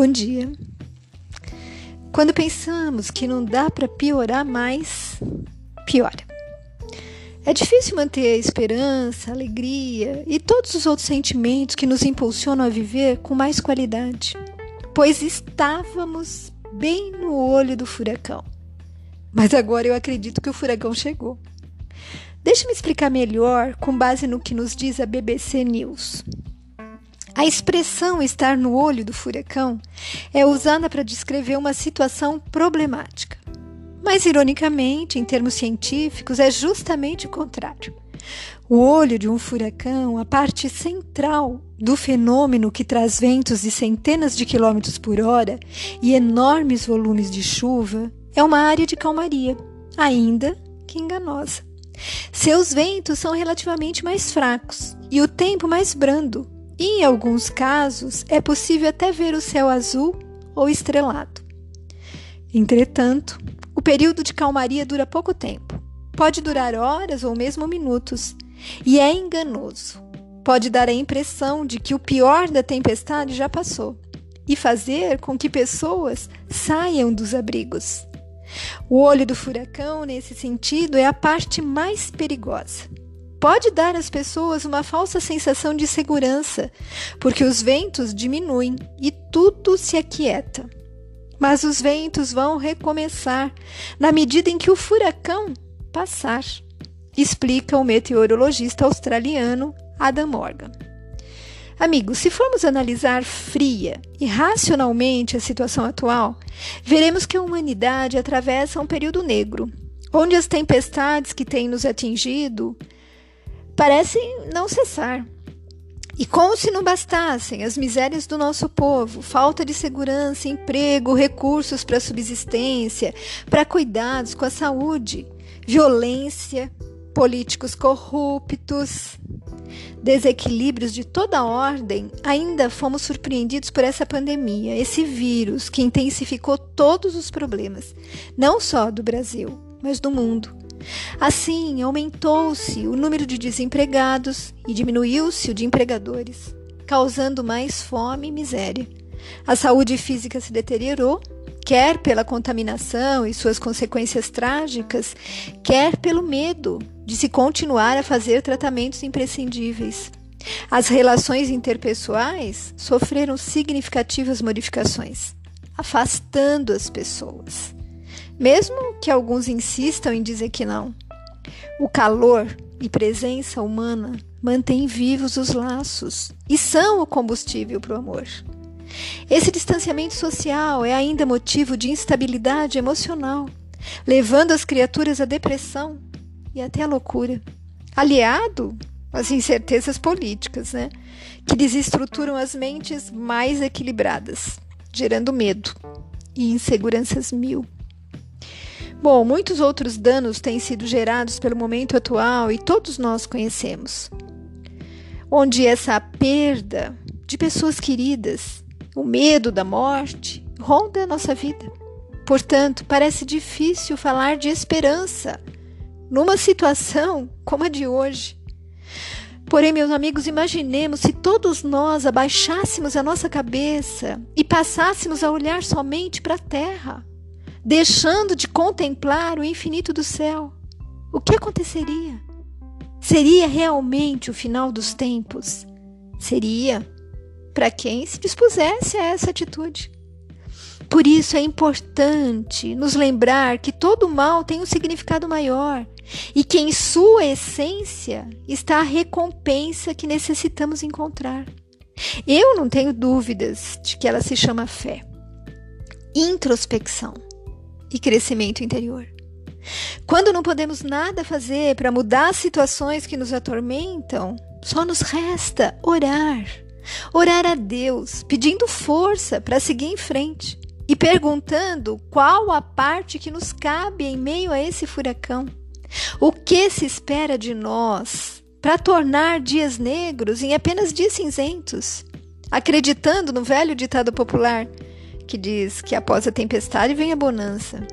Bom dia. Quando pensamos que não dá para piorar mais, piora. É difícil manter a esperança, a alegria e todos os outros sentimentos que nos impulsionam a viver com mais qualidade, pois estávamos bem no olho do furacão. Mas agora eu acredito que o furacão chegou. Deixe-me explicar melhor com base no que nos diz a BBC News. A expressão estar no olho do furacão é usada para descrever uma situação problemática. Mas, ironicamente, em termos científicos, é justamente o contrário. O olho de um furacão, a parte central do fenômeno que traz ventos de centenas de quilômetros por hora e enormes volumes de chuva, é uma área de calmaria, ainda que enganosa. Seus ventos são relativamente mais fracos e o tempo mais brando, em alguns casos, é possível até ver o céu azul ou estrelado. Entretanto, o período de calmaria dura pouco tempo. Pode durar horas ou mesmo minutos, e é enganoso. Pode dar a impressão de que o pior da tempestade já passou e fazer com que pessoas saiam dos abrigos. O olho do furacão, nesse sentido, é a parte mais perigosa pode dar às pessoas uma falsa sensação de segurança, porque os ventos diminuem e tudo se aquieta. Mas os ventos vão recomeçar na medida em que o furacão passar, explica o meteorologista australiano Adam Morgan. Amigos, se formos analisar fria e racionalmente a situação atual, veremos que a humanidade atravessa um período negro, onde as tempestades que têm nos atingido parecem não cessar. E como se não bastassem as misérias do nosso povo, falta de segurança, emprego, recursos para subsistência, para cuidados com a saúde, violência, políticos corruptos, desequilíbrios de toda ordem, ainda fomos surpreendidos por essa pandemia, esse vírus que intensificou todos os problemas, não só do Brasil, mas do mundo. Assim, aumentou-se o número de desempregados e diminuiu-se o de empregadores, causando mais fome e miséria. A saúde física se deteriorou, quer pela contaminação e suas consequências trágicas, quer pelo medo de se continuar a fazer tratamentos imprescindíveis. As relações interpessoais sofreram significativas modificações, afastando as pessoas mesmo que alguns insistam em dizer que não. O calor e presença humana mantêm vivos os laços e são o combustível para o amor. Esse distanciamento social é ainda motivo de instabilidade emocional, levando as criaturas à depressão e até à loucura, aliado às incertezas políticas, né, que desestruturam as mentes mais equilibradas, gerando medo e inseguranças mil. Bom, muitos outros danos têm sido gerados pelo momento atual e todos nós conhecemos. Onde essa perda de pessoas queridas, o medo da morte, ronda a nossa vida. Portanto, parece difícil falar de esperança numa situação como a de hoje. Porém, meus amigos, imaginemos se todos nós abaixássemos a nossa cabeça e passássemos a olhar somente para a terra deixando de contemplar o infinito do céu, o que aconteceria? Seria realmente o final dos tempos? Seria para quem se dispusesse a essa atitude. Por isso é importante nos lembrar que todo mal tem um significado maior e que em sua essência está a recompensa que necessitamos encontrar. Eu não tenho dúvidas de que ela se chama fé. Introspecção e crescimento interior. Quando não podemos nada fazer para mudar as situações que nos atormentam, só nos resta orar. Orar a Deus, pedindo força para seguir em frente e perguntando qual a parte que nos cabe em meio a esse furacão. O que se espera de nós para tornar dias negros em apenas dias cinzentos? Acreditando no velho ditado popular: que diz que após a tempestade vem a bonança.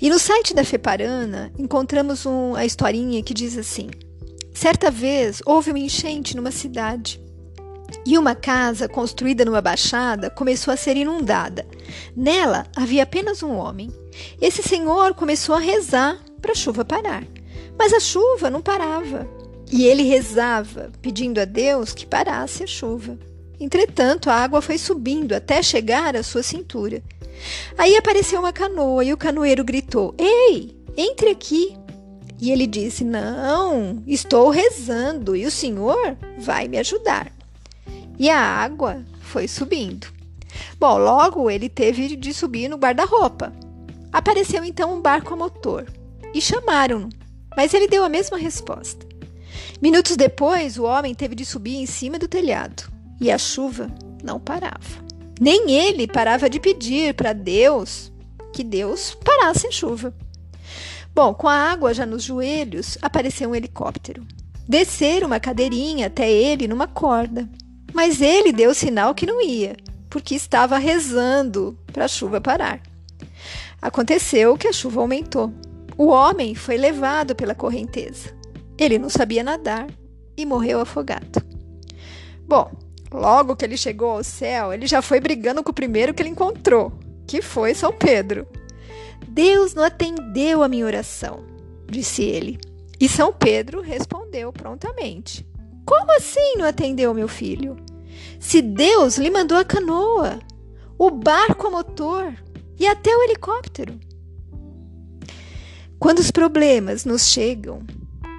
E no site da Feparana encontramos um, a historinha que diz assim: Certa vez houve uma enchente numa cidade E uma casa construída numa baixada começou a ser inundada. Nela havia apenas um homem. Esse senhor começou a rezar para a chuva parar. Mas a chuva não parava. E ele rezava, pedindo a Deus que parasse a chuva. Entretanto, a água foi subindo até chegar à sua cintura. Aí apareceu uma canoa e o canoeiro gritou: Ei, entre aqui. E ele disse: Não, estou rezando e o senhor vai me ajudar. E a água foi subindo. Bom, logo ele teve de subir no guarda-roupa. Apareceu então um barco a motor e chamaram-no, mas ele deu a mesma resposta. Minutos depois, o homem teve de subir em cima do telhado e a chuva não parava. Nem ele parava de pedir para Deus que Deus parasse a chuva. Bom, com a água já nos joelhos, apareceu um helicóptero. Desceram uma cadeirinha até ele numa corda. Mas ele deu sinal que não ia, porque estava rezando para a chuva parar. Aconteceu que a chuva aumentou. O homem foi levado pela correnteza. Ele não sabia nadar e morreu afogado. Bom, logo que ele chegou ao céu, ele já foi brigando com o primeiro que ele encontrou, que foi São Pedro. Deus não atendeu a minha oração, disse ele. E São Pedro respondeu prontamente: Como assim não atendeu, meu filho? Se Deus lhe mandou a canoa, o barco a motor e até o helicóptero. Quando os problemas nos chegam,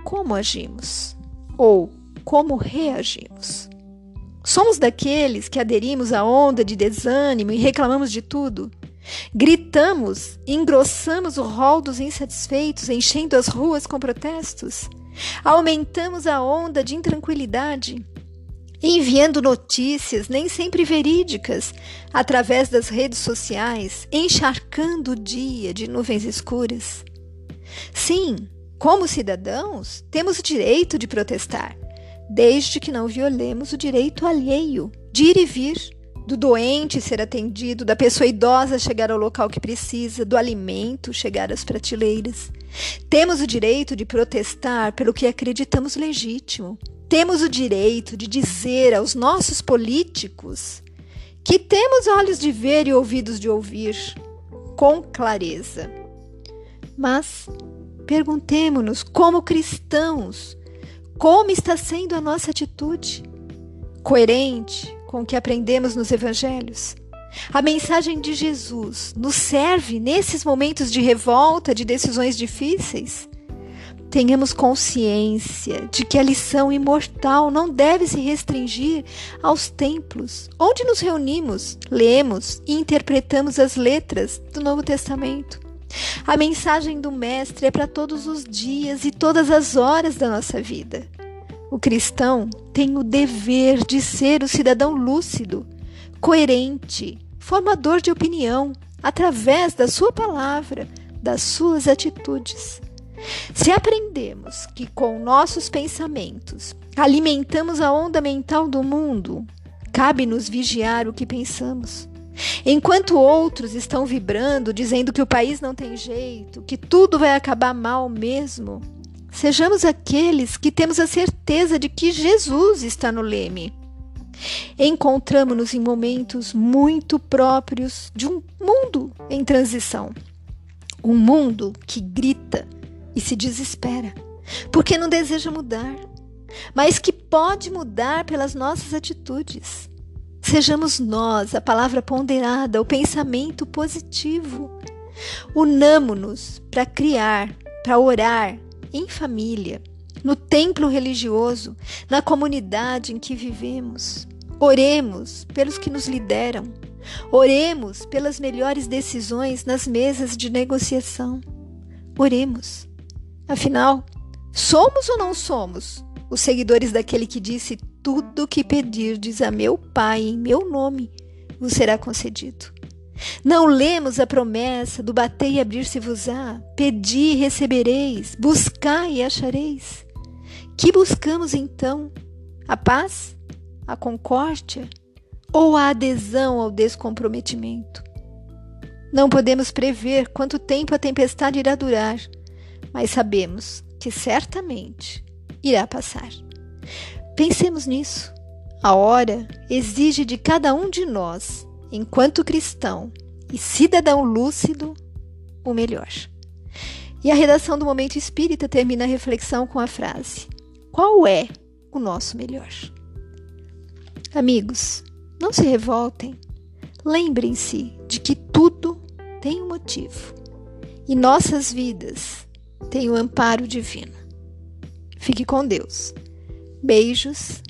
como agimos? Ou como reagimos? Somos daqueles que aderimos à onda de desânimo e reclamamos de tudo? Gritamos, engrossamos o rol dos insatisfeitos, enchendo as ruas com protestos. Aumentamos a onda de intranquilidade, enviando notícias nem sempre verídicas através das redes sociais, encharcando o dia de nuvens escuras. Sim, como cidadãos, temos o direito de protestar, desde que não violemos o direito alheio de ir e vir do doente ser atendido, da pessoa idosa chegar ao local que precisa, do alimento chegar às prateleiras. Temos o direito de protestar pelo que acreditamos legítimo. Temos o direito de dizer aos nossos políticos que temos olhos de ver e ouvidos de ouvir com clareza. Mas perguntemos-nos, como cristãos, como está sendo a nossa atitude? Coerente, com o que aprendemos nos evangelhos. A mensagem de Jesus nos serve nesses momentos de revolta, de decisões difíceis? Tenhamos consciência de que a lição imortal não deve se restringir aos templos, onde nos reunimos, lemos e interpretamos as letras do Novo Testamento. A mensagem do Mestre é para todos os dias e todas as horas da nossa vida. O cristão tem o dever de ser o cidadão lúcido, coerente, formador de opinião, através da sua palavra, das suas atitudes. Se aprendemos que com nossos pensamentos alimentamos a onda mental do mundo, cabe-nos vigiar o que pensamos. Enquanto outros estão vibrando, dizendo que o país não tem jeito, que tudo vai acabar mal mesmo, Sejamos aqueles que temos a certeza de que Jesus está no leme. Encontramos-nos em momentos muito próprios de um mundo em transição. Um mundo que grita e se desespera, porque não deseja mudar, mas que pode mudar pelas nossas atitudes. Sejamos nós a palavra ponderada, o pensamento positivo. Unamo-nos para criar, para orar, em família, no templo religioso, na comunidade em que vivemos. Oremos pelos que nos lideram. Oremos pelas melhores decisões nas mesas de negociação. Oremos. Afinal, somos ou não somos os seguidores daquele que disse: Tudo o que pedirdes a meu Pai em meu nome vos será concedido? Não lemos a promessa do bater e abrir-se-vos-á, pedi e recebereis, buscai e achareis. Que buscamos então? A paz? A concórdia? Ou a adesão ao descomprometimento? Não podemos prever quanto tempo a tempestade irá durar, mas sabemos que certamente irá passar. Pensemos nisso. A hora exige de cada um de nós, enquanto cristão e cidadão lúcido, o melhor. E a redação do Momento Espírita termina a reflexão com a frase: Qual é o nosso melhor? Amigos, não se revoltem. Lembrem-se de que tudo tem um motivo e nossas vidas têm o um amparo divino. Fique com Deus. Beijos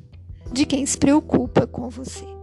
de quem se preocupa com você.